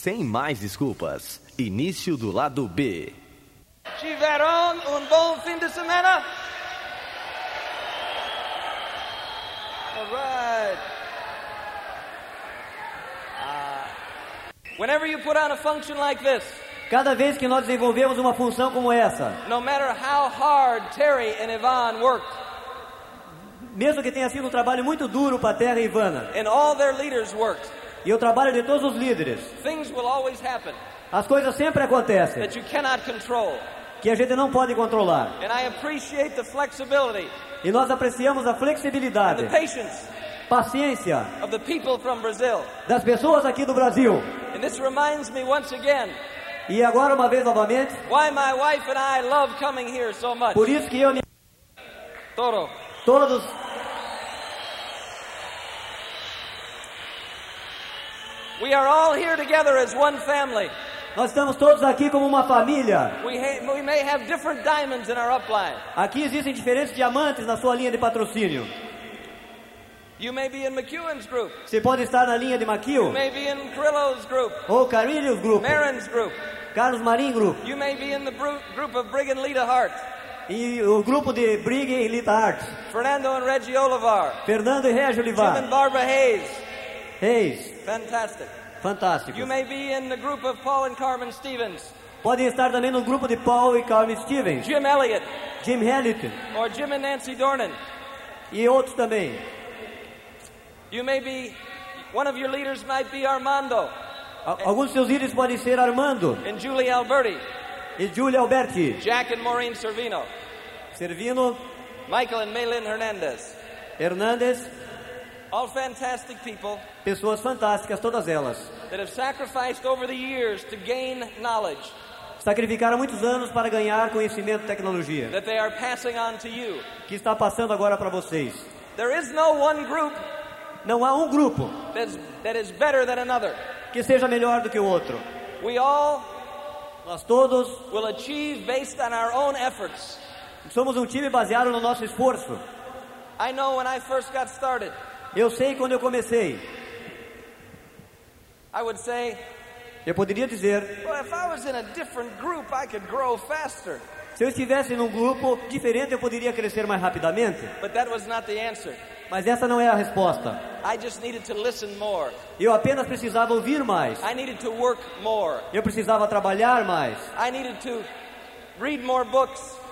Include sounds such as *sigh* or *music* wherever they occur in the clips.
Sem mais desculpas, início do lado B. Tiveram um bom fim de semana? All right. Uh, whenever you put on a function like this, Cada vez que nós desenvolvemos uma função como essa, no matter how hard Terry and Yvonne worked, mesmo que tenha sido um trabalho muito duro para a Terra e Ivana, and all their leaders worked, e o trabalho de todos os líderes, as coisas sempre acontecem that you cannot control. que a gente não pode controlar. And I appreciate the flexibility E nós apreciamos a flexibilidade, paciência of the people from Brazil. das pessoas aqui do Brasil. And this reminds me once again E agora, uma vez novamente, why my wife and I love coming here so much. por isso que eu e Toro. todos We are all here together as one family. nós estamos todos aqui como uma família. We, ha- we may have different diamonds in our upline. Aqui existem diferentes diamantes na sua linha de patrocínio. You may be in McEwen's group. Você pode estar na linha de Maquil, You may be in Carrillo's group. ou Carilhos Group. Carlos Marim Group, You may be in the bru- group of Brig and Lita Hart. e o grupo de Brig e Lita Art, Fernando and Reggie Olivar. Fernando e Régio Jim and Olivar, Barbara Hayes. Reis, Fantastic. fantásticos. You may be in the group of Paul and Carmen Stevens. Podem estar também no grupo de Paul e Carmen Stevens, Jim Elliott. Jim Hamilton Or Jim and Nancy Dornan. e outros também. You may be, one of your leaders might be Armando Alguns seus líderes podem ser Armando and Julie Alberti. e Julia Alberti, Jack and Maureen Servino. Servino, Michael and Maylin Hernandez. Hernandes, All fantastic people pessoas fantásticas, todas elas. that have sacrificed over the years to gain knowledge Sacrificaram muitos anos para ganhar conhecimento e tecnologia, that they are passing on to you. que está passando agora para vocês. There is no one group Não há um grupo that's, that is better than another. que seja melhor do que o outro. We all Nós todos will achieve based on our own efforts. somos um time baseado no nosso esforço. I know when I first got started, Eu sei quando eu comecei, I would say, eu poderia dizer, well, if I was in a different group, I could grow faster. se eu estivesse num grupo diferente, eu poderia crescer mais rapidamente. But that was not the answer. Mas essa não é a resposta. I just needed to listen more. Eu apenas precisava ouvir mais. I needed to work more. Eu precisava trabalhar mais.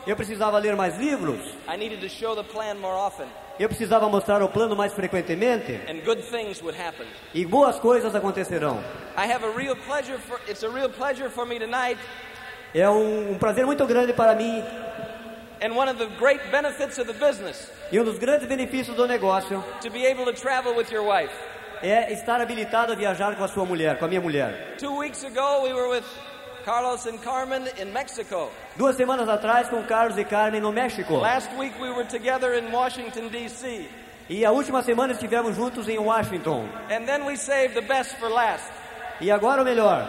Eu precisava ler mais livros. I needed to show the plan more often. Eu precisava mostrar o plano mais frequentemente. And good things would happen. E boas coisas acontecerão. I have a real pleasure for it's a real pleasure for me tonight É um, um prazer muito grande para mim. and one of the great benefits of the business E um dos grandes benefícios do negócio to be able to travel with your wife. é estar habilitado a viajar com a sua mulher, com a minha mulher. Two weeks ago we were with Carlos and Carmen in Mexico. Duas semanas atrás com Carlos e Carmen no México. Last week we were together in Washington D.C. E a última semana estivemos juntos em Washington. And then we saved the best for last. E agora o melhor,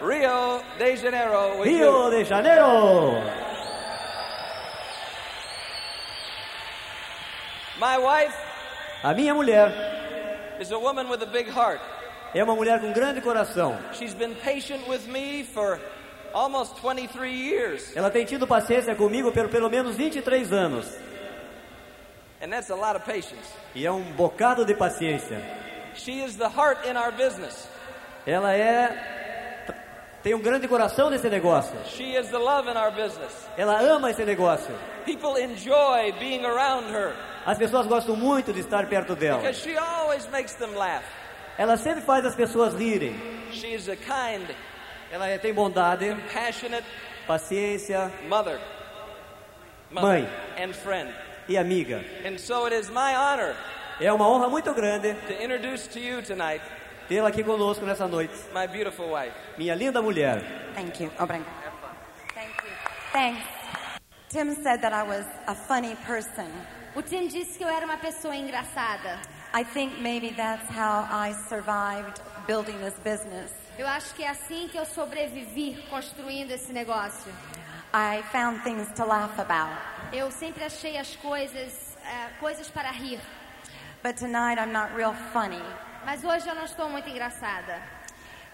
Rio de Janeiro Rio de Janeiro. My wife A minha mulher is a woman with a big heart. É uma mulher com grande coração. She's been patient with me for almost 23 years. Ela tem tido paciência comigo por pelo menos 23 anos. And that's a lot of patience. E é um bocado de paciência. She is the heart in our business. Ela é tem um grande coração nesse negócio. She is the love in our business. Ela ama esse negócio. People enjoy being around her As pessoas gostam muito de estar perto dela. because she always makes them laugh. Ela sempre faz as pessoas rirem. She is a kind, Ela é- tem bondade, passionate paciência mother, Mãe. and friend. e amiga. And so it is my honor É uma honra muito grande to introduce to you tonight tê-la aqui conosco nessa noite. my beautiful wife. Minha linda mulher. Thank you. Obrigada. Thank you. Thanks. Tim said that I was a funny person. O Tim disse que eu era uma pessoa engraçada. I think maybe that's how I survived building this business. Eu acho que é assim que eu sobrevivi construindo esse negócio. I found things to laugh about. Eu sempre achei as coisas, eh, coisas para rir. But tonight I'm not real funny. Mas hoje eu não estou muito engraçada.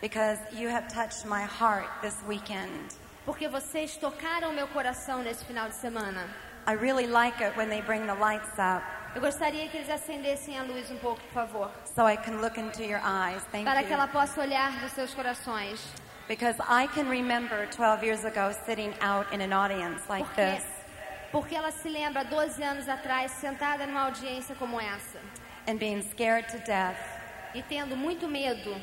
because you have touched my heart this weekend. porque vocês tocaram meu coração nesse final de semana. I really like it when they bring the lights up Eu gostaria que eles acendessem a luz um pouco, por favor, so I can look into your eyes. Thank para que ela you. possa olhar nos seus corações. Because I can remember 12 years ago sitting out in an audience like Porque, this porque ela se lembra 12 anos atrás, sentada numa audiência como essa, and being scared to death. e tendo muito medo.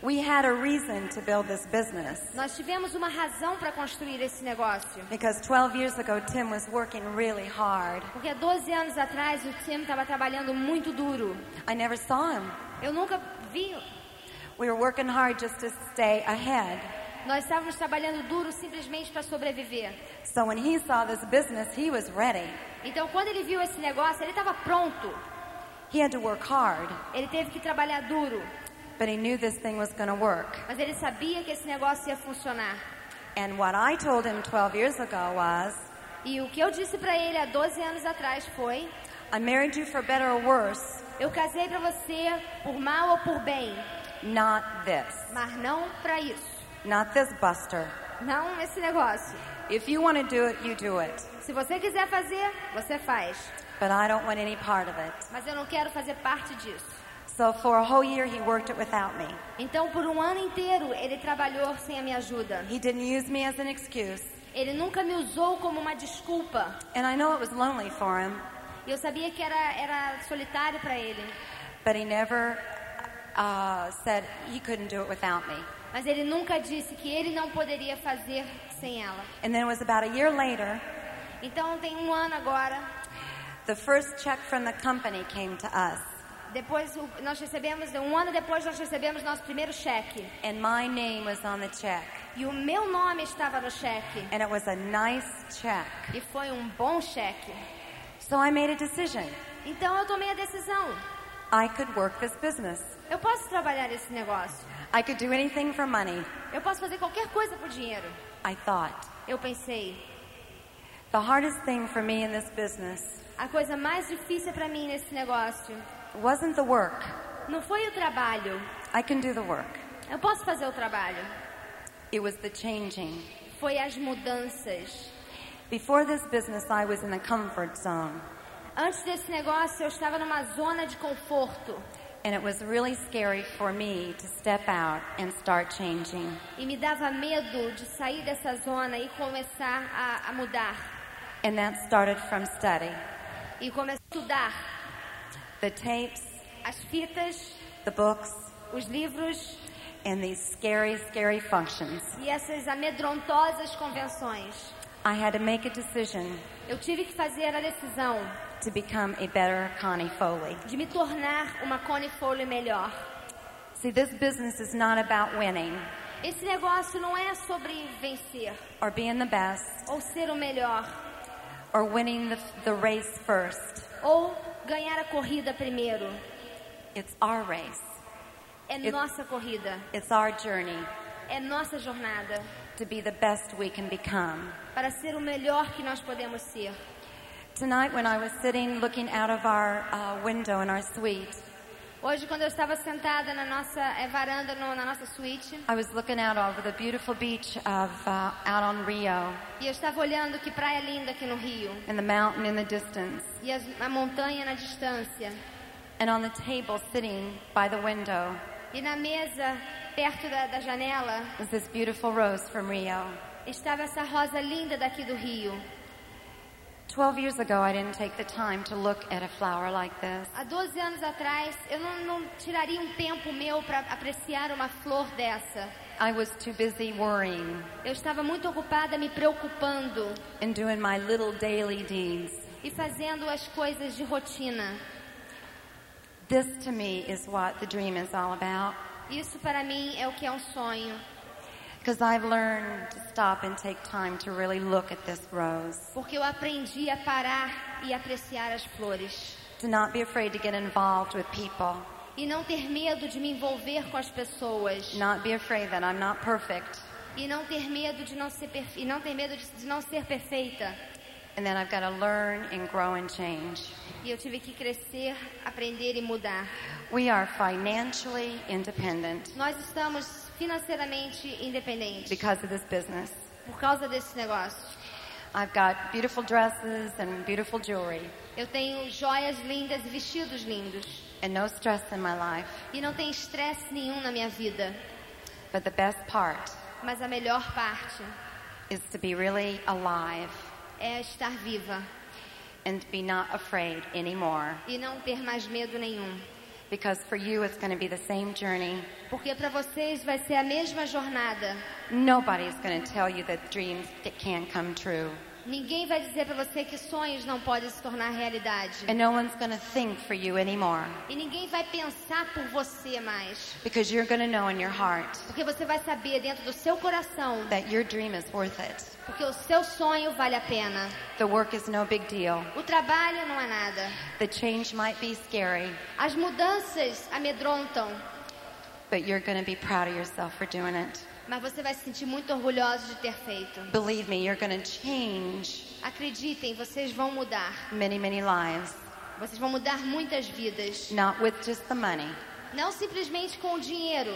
We had a reason to build this business Nós tivemos uma razão para construir esse negócio. because 12 years ago Tim was working really hard. Porque há 12 anos atrás o Tim estava trabalhando muito duro. I never saw him. Eu nunca vi. We were working hard just to stay ahead. Nós estávamos trabalhando duro simplesmente para sobreviver. So when he saw this business, he was ready. Então, quando ele viu esse negócio, ele estava pronto. He had to work hard, Ele teve que trabalhar duro. But he knew this thing was going to work. Mas ele sabia que esse negócio ia funcionar. And what I told him 12 years ago was, E o que eu disse para ele há 12 anos atrás foi: I married you for better or worse, Eu casei para você por mal ou por bem, not this. mas não para isso. Not this buster. Não esse negócio. If you want to do it, you do it. Se você quiser fazer, você faz. But I don't want any part of it. Mas eu não quero fazer parte disso. So for a whole year, he worked it without me. Então, por um ano inteiro, ele trabalhou sem a minha ajuda. He didn't use me as an excuse. Ele nunca me usou como uma desculpa. And I know it was lonely for him, E eu sabia que era, era solitário para ele. but he never uh, said he couldn't do it without me. Mas ele nunca disse que ele não poderia fazer sem ela. And then it was about a year later, Então, tem um ano agora. the first check from the company came to us. Depois, nós recebemos, um ano depois, nós recebemos nosso primeiro cheque. And my name was on the check. E o meu nome estava no cheque. And it was a nice check. E foi um bom cheque. So I made a decision. Então, eu tomei a decisão. I could work this business. Eu posso trabalhar esse negócio. I could do anything for money, Eu posso fazer qualquer coisa por dinheiro. I thought. Eu pensei, The hardest thing for me in this business a coisa mais difícil para mim nesse negócio wasn't the work. não foi o trabalho. I can do the work. Eu posso fazer o trabalho. It was the changing. Foi as mudanças. Before this business, I was in the comfort zone. Antes desse negócio, eu estava numa zona de conforto. And it was really scary for me to step out and start changing. E me dava medo de sair dessa zona e começar a, a mudar. And that started from study. E começar a estudar The tapes, as fitas, the books, os livros and these scary, scary functions. e essas amedrontosas convenções. I had to make a decision Eu tive que fazer a decisão to become a better Connie Foley. de me tornar uma Connie Foley melhor. See, this business is not about winning Esse negócio não é sobre vencer or being the best ou ser o melhor or winning the, the race first. ou ganhar a corrida primeiro. It's our race. É It- nossa corrida, It's our journey é nossa jornada to be the best we can become. para ser o melhor que nós podemos ser. Tonight, when I was sitting looking out of our uh, window in our suite, Hoje, quando eu estava sentada na nossa eh, varanda, no- na nossa suíte, I was looking out over the beautiful beach of uh, out on Rio e eu estava olhando que praia linda aqui no Rio, and the mountain in the distance. e as- a montanha na distância, And on the table, sitting by the window, e na mesa, perto da, da janela, was this beautiful rose from Rio. estava essa rosa linda daqui do Rio. Twelve years ago, I didn't take the time to look at a flower like this. Há 12 anos atrás, eu não, não tiraria um tempo meu para apreciar uma flor dessa. I was too busy worrying Eu estava muito ocupada me preocupando and doing my little daily deeds. e fazendo as coisas de rotina. This to me is what the dream is all about. Isso para mim é o que é um sonho, porque eu aprendi a parar e apreciar as flores. To not be afraid to get involved with people. E não ter medo de me envolver com as pessoas. Not be afraid that I'm not perfect E não ter medo de não ser e não ter medo de, não ser perfeita. and that I've got to learn and grow and change. E eu tive que crescer, aprender e mudar. We are financially independent. Nós estamos financeiramente independente because of this business. por causa desse negócio. I've got beautiful dresses and beautiful jewelry Eu tenho joias lindas e vestidos lindos. and no stress in my life. E não tem estresse nenhum na minha vida. But the best part Mas a melhor parte is to be really alive é estar viva and be not afraid anymore. e não ter mais medo nenhum. Because for you, it's going to be the same journey. Porque para vocês vai ser a mesma jornada. Nobody's going to tell you that dreams that can come true. Ninguém vai dizer para você que sonhos não podem se tornar realidade. And no one's going to think for you anymore. E ninguém vai pensar por você mais. Because you're going to know in your heart Porque você vai saber dentro do seu coração that your dream is worth it. porque o seu sonho vale a pena. The work is no big deal. O trabalho não é nada. The change might be scary, As mudanças amedrontam, but you're going to be proud of yourself for doing it. Mas você vai se sentir muito orgulhoso de ter feito. Believe me, you're going to change Acreditem, vocês vão mudar. many, many lives. Vocês vão mudar muitas vidas. Not with just the money, Não simplesmente com o dinheiro,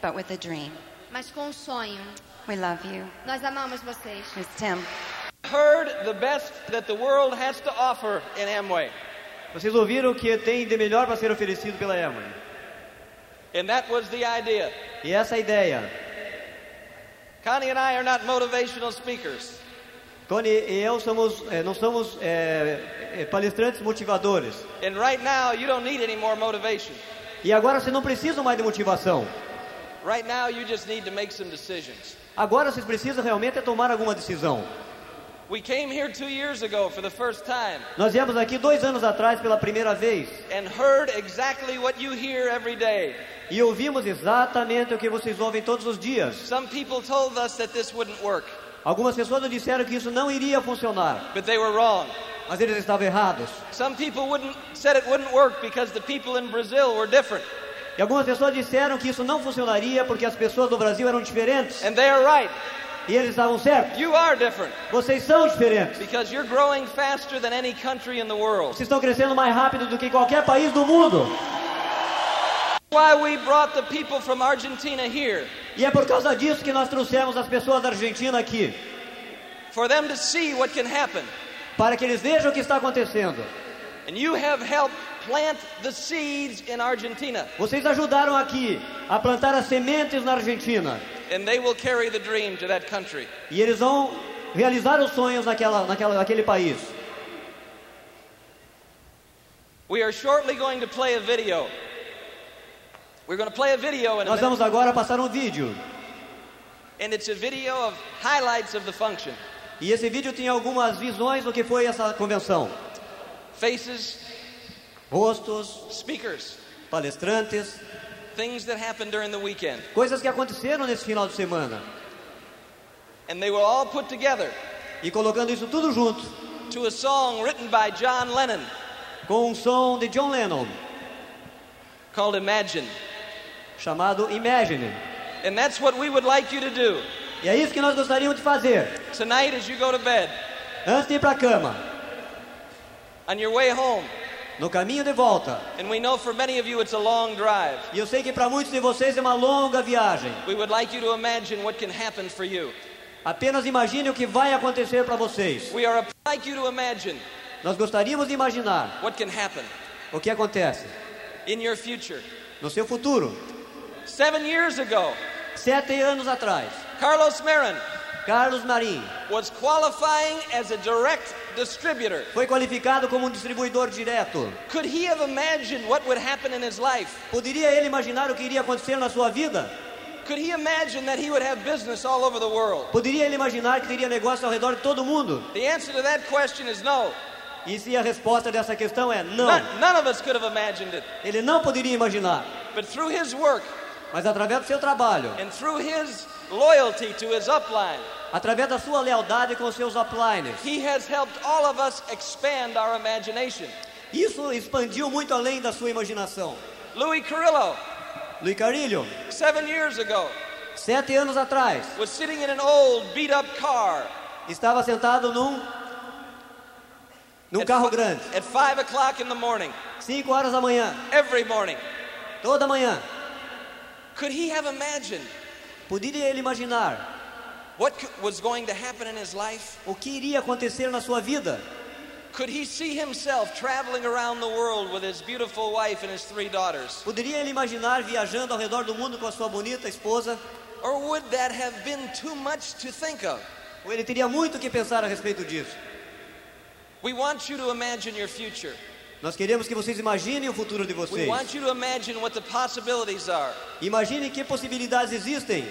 but with a dream. mas com o sonho. We love you. Nós amamos vocês. Here's Tim. Heard the best that the world has to offer in Amway. Vocês ouviram o que tem de melhor para ser oferecido pela Amway. And that was the idea. E essa é a ideia. Connie and I are not motivational speakers. Tony e eu somos, eh, não somos eh, eh, palestrantes motivadores. And right now, you don't need any more motivation. E agora vocês não precisam mais de motivação. Right now, you just need to make some decisions. Agora vocês precisam realmente é tomar alguma decisão. We came here two years ago for the first time Nós viemos aqui dois anos atrás pela primeira vez and heard exactly what you hear every day. E ouvimos exatamente o que vocês ouvem todos os dias. Some people told us that this wouldn't work, Algumas pessoas nos disseram que isso não iria funcionar, but they were wrong. mas eles estavam errados. Some people wouldn't said it wouldn't work because the people in Brazil were different, E algumas pessoas disseram que isso não funcionaria porque as pessoas do Brasil eram diferentes. and they are right. E eles estavam certos. You are different Vocês são diferentes. because you're growing faster than any country in the world. Vocês estão crescendo mais rápido do que qualquer país do mundo. Why we brought the people from Argentina here E é por causa disso que nós trouxemos as pessoas da Argentina aqui. for them to see what can happen. Para que eles vejam o que está acontecendo. And you have helped plant the seeds in Argentina, Vocês ajudaram aqui a plantar as sementes na Argentina. and they will carry the dream to that country. E eles vão realizar os sonhos naquela, naquela, naquele país. We are shortly going to play a video. We're going to play a video in Nós vamos agora passar um vídeo. and it's a video of highlights of the function. E esse vídeo tem algumas visões do que foi essa convenção. Faces, Rostos, speakers, palestrantes, things that happened during the weekend. coisas que aconteceram nesse final de semana. And they were all put together E colocando isso tudo junto, to a song written by John Lennon com um som de John Lennon, called Imagine. Chamado Imagine. And that's what we would like you to do E é isso que nós gostaríamos de fazer. tonight as you go to bed, Antes de ir para a cama, on your way home. no caminho de volta. And we know for many of you it's a long drive. E eu sei que para muitos de vocês é uma longa viagem. We would like you to imagine what can happen for you. Apenas imagine o que vai acontecer para vocês. We are like you to imagine Nós gostaríamos de imaginar what can happen o que acontece in your future. no seu futuro. Seven years ago, Sete anos atrás, Carlos Marin Carlos Marim was qualifying as a direct distributor. foi qualificado como um distribuidor direto. Could he have imagined what would happen in his life? Poderia ele imaginar o que iria acontecer na sua vida? Could he imagine that he would have business all over the world? Poderia ele imaginar que teria negócio ao redor de todo mundo? The answer to that question is no. E se a resposta dessa questão é não, None, none of us could have imagined it. ele não poderia imaginar. But through his work Mas através do seu trabalho, upline, através da sua lealdade com os seus imagination. isso expandiu muito além da sua imaginação. Louis Carrillo, Luiz Carilho, seven years ago, sete anos atrás, was sitting in an old beat up car. Estava sentado num num at, carro grande, at five o'clock in the morning, cinco horas da manhã, every morning, toda manhã, Could he have imagined Poderia ele imaginar what was going to happen in his life? o que iria acontecer na sua vida? Could he see himself traveling around the world with his beautiful wife and his three daughters? Poderia ele imaginar viajando ao redor do mundo com a sua bonita esposa? Or would that have been too much to think of? Ou ele teria muito o que pensar a respeito disso? We want you to imagine your future. Nós queremos que vocês imaginem o futuro de vocês. want you to imagine what the possibilities are. Imaginem que possibilidades existem.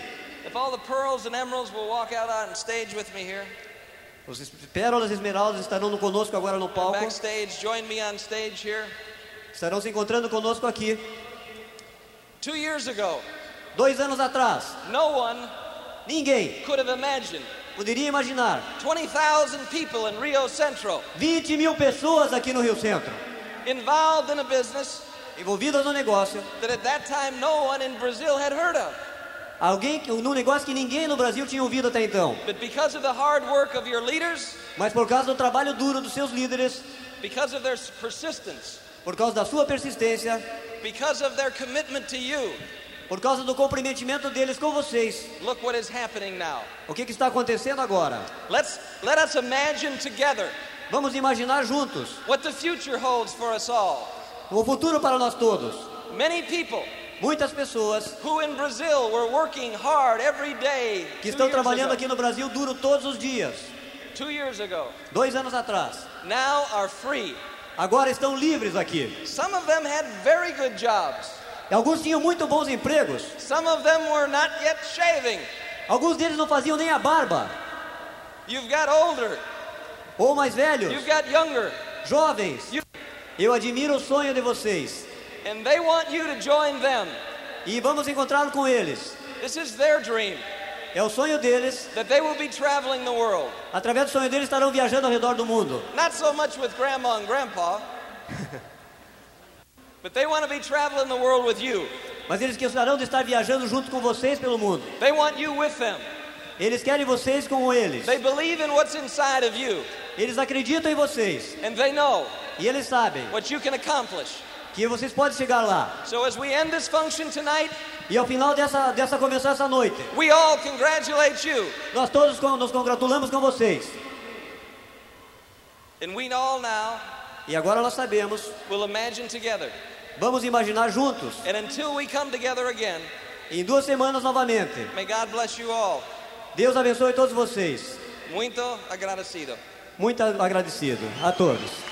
If all the pearls and emeralds will walk out on stage with me here, Os pérolas e esmeraldas estarão conosco agora no palco. backstage, join me on stage here. Estarão se encontrando conosco aqui. Two years ago, Dois anos atrás, no one ninguém could have imagined poderia imaginar 20,000 people in Rio Central 20 mil pessoas aqui no Rio Centro, involved in a business envolvidas no negócio. that at that time no one in Brazil had heard of. Alguém que- num negócio que ninguém no Brasil tinha ouvido até então. But because of the hard work of your leaders, Mas por causa do trabalho duro dos seus líderes, because of their persistence, por causa da sua persistência, because of their commitment to you, por causa do comprometimento deles com vocês, look what is happening now. o que, que está acontecendo agora? Let's let us imagine together Vamos imaginar juntos what the future holds for us all. o futuro para nós todos. Many people Muitas pessoas who in Brazil were working hard every day que estão trabalhando aqui no Brasil duro todos os dias, two years ago dois anos atrás, now are free. agora estão livres aqui. Some of them had very good jobs. Alguns tinham muito bons empregos, Some of them were not yet shaving. alguns deles não faziam nem a barba, You've got older, ou mais velhos, you've got younger, jovens. You- Eu admiro o sonho de vocês and they want you to join them. e vamos encontrá-lo com eles. This is their dream É o sonho deles, that they will be traveling the world. através do sonho deles estarão viajando ao redor do mundo. Not so much with grandma and grandpa, *laughs* but they want to be traveling the world with you. Mas eles gostarão de estar viajando junto com vocês pelo mundo. They want you with them. Eles querem vocês com eles. They believe in what's inside of you, Eles acreditam em vocês. and they know E eles sabem what you can accomplish. que vocês podem chegar lá. So as we end this function tonight, E ao final dessa, dessa convenção essa noite, we all congratulate you. nós todos nos congratulamos com vocês. And we all now E agora nós sabemos, will imagine together. vamos imaginar juntos, And until we come together again, em duas semanas novamente. may God bless you all. Deus abençoe todos vocês. Muito agradecido. Muito agradecido a todos.